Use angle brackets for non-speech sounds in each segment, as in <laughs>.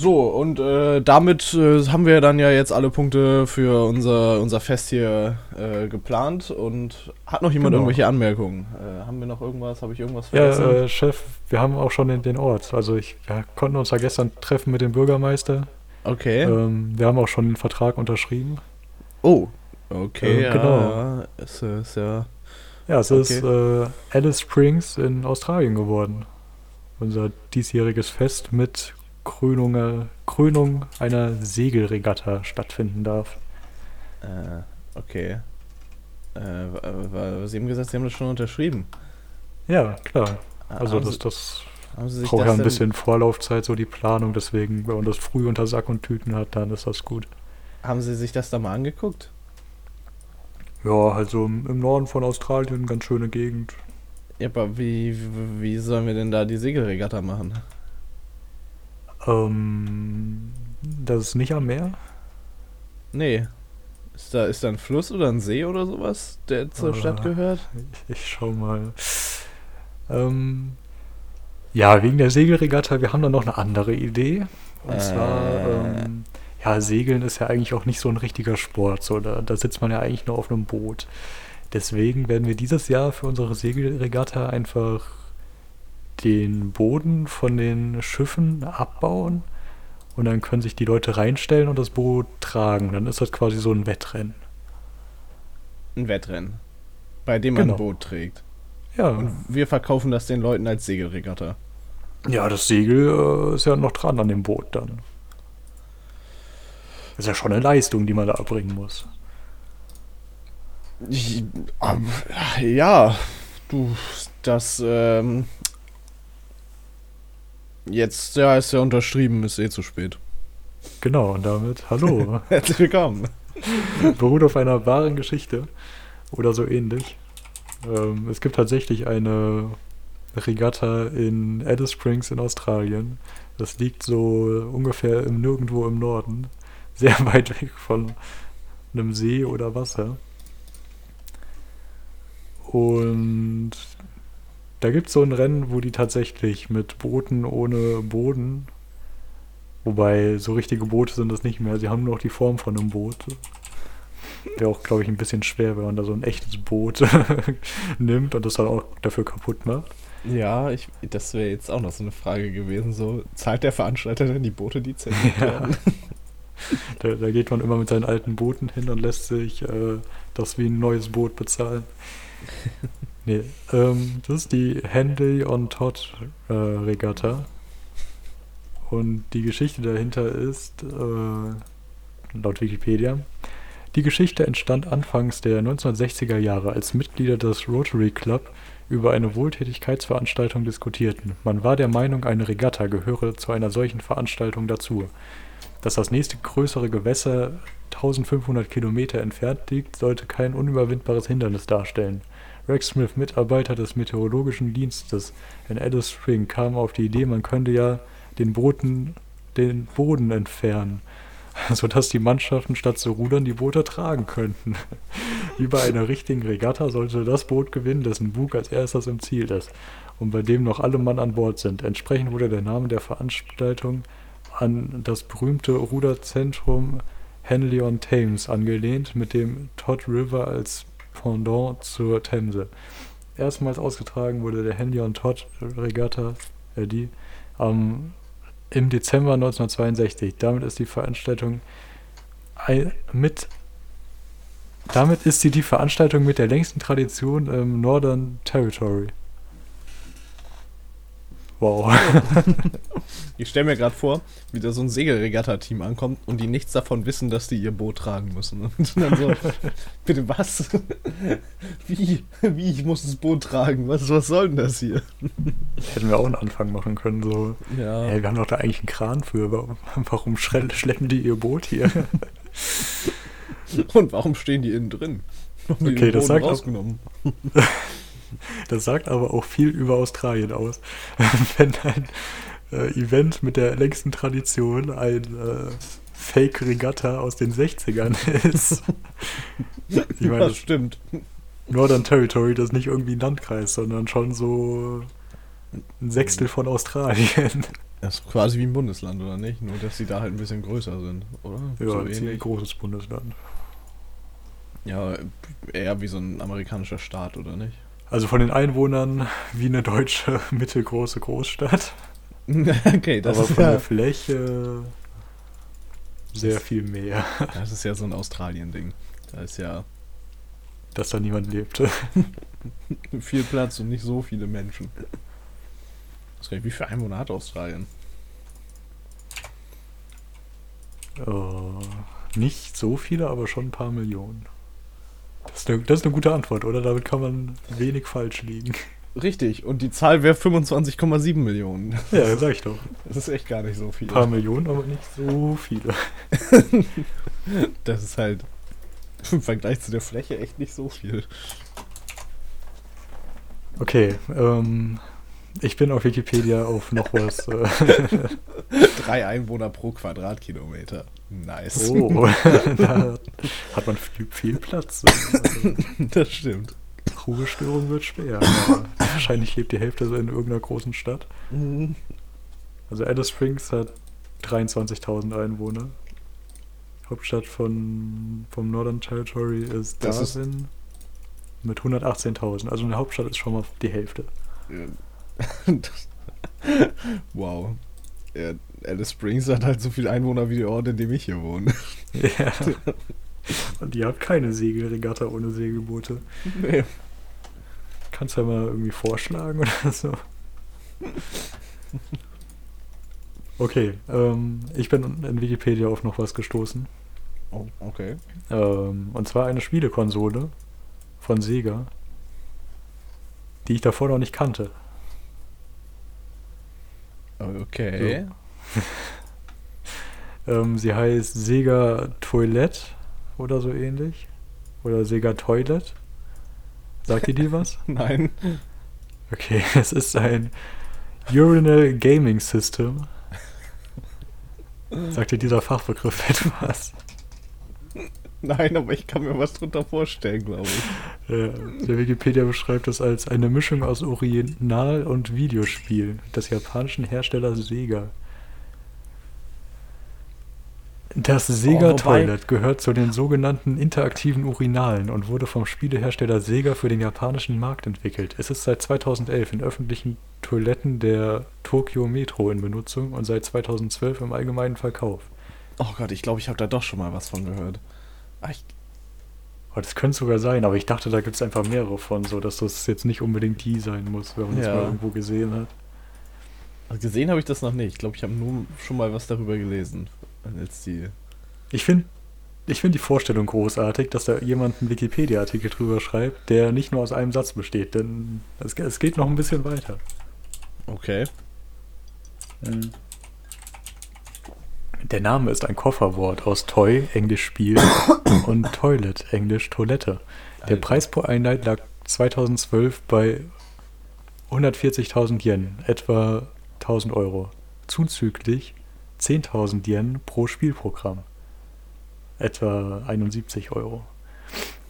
So, und äh, damit äh, haben wir dann ja jetzt alle Punkte für unser, unser Fest hier äh, geplant. Und hat noch jemand Genau. irgendwelche Anmerkungen? Äh, haben wir noch irgendwas? Habe ich irgendwas Ja, vergessen? äh, Chef, wir haben auch schon den, den Ort. Also ich, wir konnten uns ja gestern treffen mit dem Bürgermeister. okay. Ähm, wir haben auch schon den Vertrag unterschrieben. oh, okay, äh, ja, genau. ja. Es ist ja. Ja, es Okay. ist äh, Alice Springs in Australien geworden. Unser diesjähriges Fest mit Krönung, Krönung einer Segelregatta stattfinden darf. Äh, okay. Äh, wa- wa- Sie haben gesagt, Sie haben das schon unterschrieben. Ja, klar. Also haben das, das Sie braucht ja ein bisschen Vorlaufzeit, so die Planung. Deswegen, wenn man das früh unter Sack und Tüten hat, dann ist das gut. Haben Sie sich das da mal angeguckt? Ja, also im, im Norden von Australien, ganz schöne Gegend. Ja, aber wie, wie sollen wir denn da die Segelregatta machen? Ähm, das ist nicht am Meer. Nee. Ist da, ist da ein Fluss oder ein See oder sowas, der zur Äh, Stadt gehört? Ich, ich schau mal. Ähm, ja, wegen der Segelregatta, wir haben da noch eine andere Idee. Und Äh. zwar, ähm, ja, Segeln ist ja eigentlich auch nicht so ein richtiger Sport. So, da, da sitzt man ja eigentlich nur auf einem Boot. Deswegen werden wir dieses Jahr für unsere Segelregatta einfach den Boden von den Schiffen abbauen und dann können sich die Leute reinstellen und das Boot tragen. Dann ist das quasi so ein Wettrennen. Ein Wettrennen. Bei dem man Genau. ein Boot trägt. Ja, Und wir verkaufen das den Leuten als Segelregatta. Ja, das Segel äh, ist ja noch dran an dem Boot dann. Das ist ja schon eine Leistung, die man da erbringen muss. Ich, ähm, ja, du, das, ähm, jetzt, ja, ist ja unterschrieben, ist eh zu spät. Genau, und damit, hallo, <laughs> Herzlich willkommen. beruht auf einer wahren Geschichte oder so ähnlich. Ähm, es gibt tatsächlich eine Regatta in Alice Springs in Australien. Das liegt so ungefähr im Nirgendwo im Norden, sehr <laughs> weit weg von einem See oder Wasser. Und da gibt es so ein Rennen, wo die tatsächlich mit Booten ohne Boden, wobei so richtige Boote sind das nicht mehr, sie haben nur noch die Form von einem Boot. Wäre auch, glaube ich, ein bisschen schwer, wenn man da so ein echtes Boot <laughs> nimmt und das dann auch dafür kaputt macht. Ja, ich, das wäre jetzt auch noch so eine Frage gewesen, so, zahlt der Veranstalter denn die Boote, die zerlegt <laughs> Ja. Da, da geht man immer mit seinen alten Booten hin und lässt sich äh, das wie ein neues Boot bezahlen. Nee, ähm, das ist die Henley on Todd äh, Regatta. Und die Geschichte dahinter ist, äh, laut Wikipedia, die Geschichte entstand anfangs der 1960er Jahre, als Mitglieder des Rotary Club über eine Wohltätigkeitsveranstaltung diskutierten. Man war der Meinung, eine Regatta gehöre zu einer solchen Veranstaltung dazu. Dass das nächste größere Gewässer 1500 Kilometer entfernt liegt, sollte kein unüberwindbares Hindernis darstellen. Rex Smith, Mitarbeiter des Meteorologischen Dienstes in Alice Spring, kam auf die Idee, man könnte ja den, Booten, den Boden entfernen, <laughs> sodass die Mannschaften statt zu rudern die Boote tragen könnten. <laughs> Wie bei einer richtigen Regatta sollte das Boot gewinnen, dessen Bug als erstes im Ziel ist und bei dem noch alle Mann an Bord sind. Entsprechend wurde der Name der Veranstaltung an das berühmte Ruderzentrum Henley on Thames angelehnt, mit dem Todd River als Pendant zur Themse. Erstmals ausgetragen wurde der Henley on Todd Regatta, äh, die, am im Dezember 1962. Damit ist die Veranstaltung mit damit ist sie die Veranstaltung mit der längsten Tradition im Northern Territory. Wow. <laughs> Ich stelle mir gerade vor, wie da so ein Segelregatta-Team ankommt und die nichts davon wissen, dass die ihr Boot tragen müssen. <laughs> Und dann so, bitte was? <laughs> Wie? Wie? Ich muss das Boot tragen? Was, was soll denn das hier? Hätten wir auch einen Anfang machen können, so. Ja. Hey, wir haben doch da eigentlich einen Kran für. Warum, schleppen die ihr Boot hier? Und warum stehen die innen drin? Haben die Okay, das sagt auch- rausgenommen. Das sagt aber auch viel über Australien aus. <laughs> Wenn ein äh, Event mit der längsten Tradition ein äh, Fake-Regatta aus den 60ern <laughs> ist. Ich meine, das stimmt. Northern Territory, das ist nicht irgendwie ein Landkreis, sondern schon so ein Sechstel von Australien. Das ist quasi wie ein Bundesland, oder nicht? Nur, dass sie da halt ein bisschen größer sind, oder? Ja, So ein ziemlich großes Bundesland. Ja, eher wie so ein amerikanischer Staat, oder nicht? Also von den Einwohnern wie eine deutsche <laughs> mittelgroße Großstadt. <laughs> okay, das aber ist, von ja, der Fläche sehr viel mehr, <laughs> das ist ja so ein Australien-Ding. Da ist ja dass da niemand lebte. viel Platz und nicht so viele Menschen. Nicht, wie viele Einwohner hat Australien? Äh, nicht so viele, aber schon ein paar Millionen. Das ist, eine, das ist eine gute Antwort, oder? Damit kann man wenig falsch liegen. Richtig, und die Zahl wäre 25,7 Millionen. Ja, sag ich doch. Das ist echt gar nicht so viel. Ein paar Millionen, aber nicht so viele. <laughs> Das ist halt im Vergleich zu der Fläche echt nicht so viel. Okay, ähm, ich bin auf Wikipedia auf noch was. Äh, <laughs> Drei Einwohner pro Quadratkilometer. Nice. oh, <laughs> <laughs> da hat man viel, viel Platz. Also, Das stimmt. Ruhestörung wird schwer. Wahrscheinlich lebt die Hälfte so in irgendeiner großen Stadt. Mhm. Also Alice Springs hat 23.000 Einwohner. Hauptstadt von, vom Northern Territory ist Das ist- Darwin mit 118.000. Also eine Hauptstadt ist schon mal die Hälfte. <laughs> Wow. Ja, Alice Springs hat halt so viele Einwohner wie der Ort, in dem ich hier wohne. <laughs> Ja. Und ihr habt keine Segelregatta ohne Segelboote. Nee. Kannst du ja mal irgendwie vorschlagen oder so. Okay, ähm, ich bin in Wikipedia auf noch was gestoßen. Oh, okay. Ähm, und zwar eine Spielekonsole von Sega, die ich davor noch nicht kannte. Okay. <laughs> Ähm, sie heißt Sega Toilette oder so ähnlich. Oder Sega Toilet. Sagt ihr die <laughs> was? Nein. Okay, <laughs> es ist ein Urinal Gaming System. Sagt dir dieser Fachbegriff etwas? <laughs> Nein, aber ich kann mir was drunter vorstellen, glaube ich. Äh, der Wikipedia beschreibt es als eine Mischung aus Original- und Videospiel des japanischen Herstellers Sega. Das Sega Oh, Toilet gehört zu den sogenannten interaktiven Urinalen und wurde vom Spielehersteller Sega für den japanischen Markt entwickelt. Es ist seit 2011 in öffentlichen Toiletten der Tokyo Metro in Benutzung und seit 2012 im allgemeinen Verkauf. Oh Gott, ich glaube, ich habe da doch schon mal was von gehört. Ich, Oh, das könnte sogar sein, aber ich dachte, da gibt es einfach mehrere von, so dass das jetzt nicht unbedingt die sein muss, wenn man es Ja. mal irgendwo gesehen hat. also gesehen habe ich das noch nicht. Ich glaube, ich habe nur schon mal was darüber gelesen. Als die. Ich finde ich find die Vorstellung großartig, dass da jemand einen Wikipedia-Artikel drüber schreibt, der nicht nur aus einem Satz besteht, denn es, ge- es geht noch ein bisschen weiter. Okay. Der Name ist ein Kofferwort aus Toy, Englisch Spiel, <coughs> und Toilet, Englisch Toilette. Der Alter. Preis pro Einheit lag 2012 bei 140.000 Yen, etwa 1000 Euro. Zuzüglich 10.000 Yen pro Spielprogramm, etwa 71 Euro.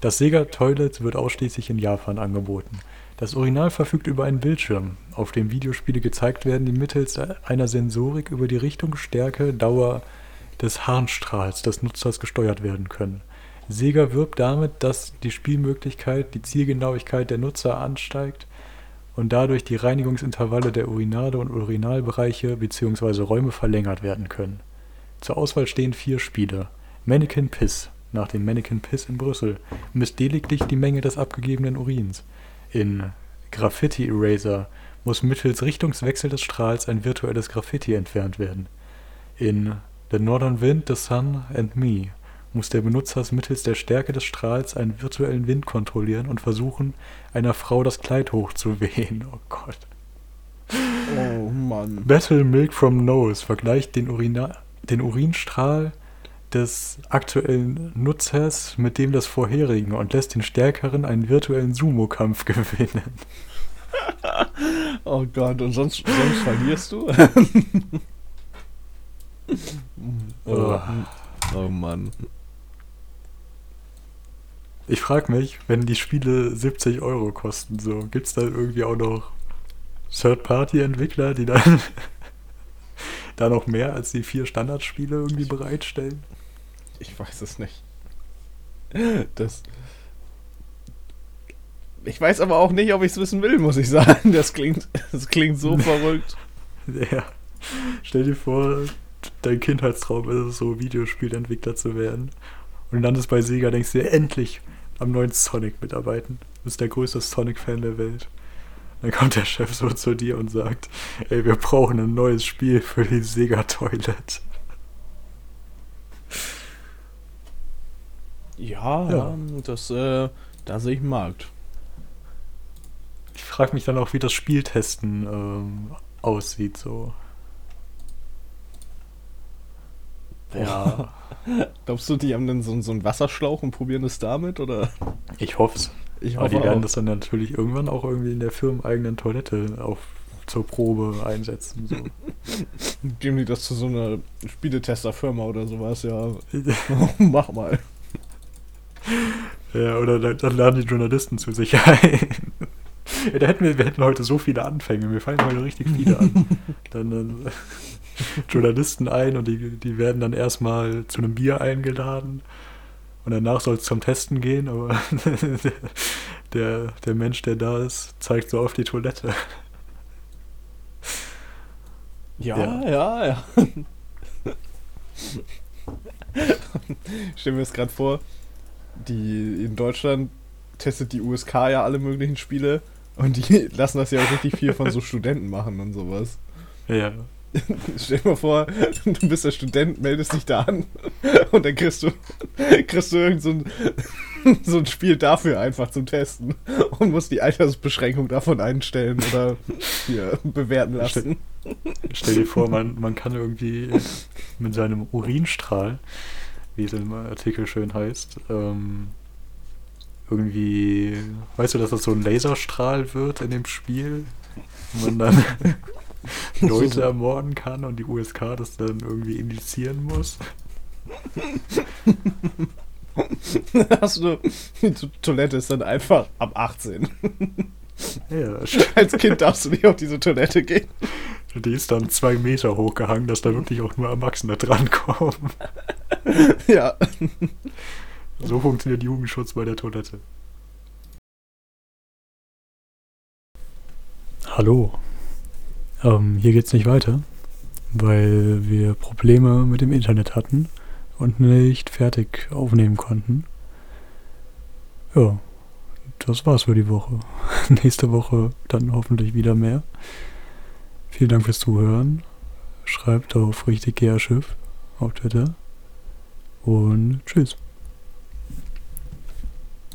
Das Sega Toilet wird ausschließlich in Japan angeboten. Das Original verfügt über einen Bildschirm, auf dem Videospiele gezeigt werden, die mittels einer Sensorik über die Richtung, Stärke, Dauer des Harnstrahls des Nutzers gesteuert werden können. Sega wirbt damit, dass die Spielmöglichkeit, die Zielgenauigkeit der Nutzer ansteigt und dadurch die Reinigungsintervalle der Urinale und Urinalbereiche bzw. Räume verlängert werden können. Zur Auswahl stehen vier Spiele. Mannequin Piss, nach dem Mannequin Piss in Brüssel, misst lediglich die Menge des abgegebenen Urins. In Graffiti Eraser muss mittels Richtungswechsel des Strahls ein virtuelles Graffiti entfernt werden. In The Northern Wind, The Sun and Me muss der Benutzer mittels der Stärke des Strahls einen virtuellen Wind kontrollieren und versuchen, einer Frau das Kleid hochzuwehen. Oh Gott. Oh Mann. Battle Milk from Nose vergleicht den, Urina den Urinstrahl des aktuellen Nutzers mit dem des vorherigen und lässt den Stärkeren einen virtuellen Sumo-Kampf <laughs> gewinnen. <laughs> Oh Gott, und sonst, sonst verlierst du? <laughs> oh, oh Mann. Ich frage mich, wenn die Spiele 70 Euro kosten, so, gibt's da irgendwie auch noch Third-Party-Entwickler, die dann da noch mehr als die vier Standardspiele irgendwie bereitstellen? Ich weiß es nicht. Das. Ich weiß aber auch nicht, ob ich es wissen will, muss ich sagen. Das klingt, das klingt so verrückt. Ja. Stell dir vor, dein Kindheitstraum ist es so, Videospielentwickler zu werden. Und du landest bei Sega, denkst dir, endlich am neuen Sonic mitarbeiten. Du bist der größte Sonic-Fan der Welt. Dann kommt der Chef so zu dir und sagt, ey, wir brauchen ein neues Spiel für die Sega Toilet. Ja, Ja. das, äh, da sehe ich einen Markt. Ich frage mich dann auch, wie das Spieltesten ähm, aussieht, so. Ja, <laughs> Glaubst du, die haben dann so, so einen Wasserschlauch und probieren es damit? Oder? ich hoffe es. Ich Aber die auch. werden das dann natürlich irgendwann auch irgendwie in der firmeneigenen Toilette auf, zur Probe einsetzen. So. <laughs> Geben die das zu so einer Spieletesterfirma oder sowas? Ja, <laughs> mach mal. Ja, oder dann, laden die Journalisten zu sich ein. Ja, da hätten wir, wir hätten heute so viele Anfänge, mir fallen heute richtig viele an. Dann, dann Journalisten ein und die, die werden dann erstmal zu einem Bier eingeladen und danach soll es zum Testen gehen, aber <laughs> der, der Mensch, der da ist, zeigt so auf die Toilette. Ja, Ja. ja, ja. <laughs> Ich stell mir das gerade vor, die in Deutschland testet die USK ja alle möglichen Spiele und die <laughs> lassen das ja auch richtig viel von so <laughs> Studenten machen und sowas. Ja. <laughs> Stell dir mal vor, du bist der Student, meldest dich da an und dann kriegst du, kriegst du irgend so ein, so ein Spiel dafür einfach zum Testen und musst die Altersbeschränkung davon einstellen oder hier bewerten lassen. Stell dir vor, man, man kann irgendwie mit seinem Urinstrahl, wie es im Artikel schön heißt, ähm, irgendwie, weißt du, dass das so ein Laserstrahl wird in dem Spiel? Und man dann <laughs> Leute ermorden kann und die USK das dann irgendwie indizieren muss. <laughs> Hast du, die To- Toilette ist dann einfach ab 18. Ja, <laughs> Als Kind darfst du nicht auf diese Toilette gehen. die ist dann zwei Meter hochgehangen, dass da wirklich auch nur Erwachsene drankommen. <laughs> Ja. So funktioniert Jugendschutz bei der Toilette. Hallo. Ähm, hier geht's nicht weiter, weil wir Probleme mit dem Internet hatten und nicht fertig aufnehmen konnten. Ja, das war's für die Woche. <laughs> Nächste Woche dann hoffentlich wieder mehr. Vielen Dank fürs Zuhören. Schreibt auf richtig Schiff auf Twitter. Und tschüss.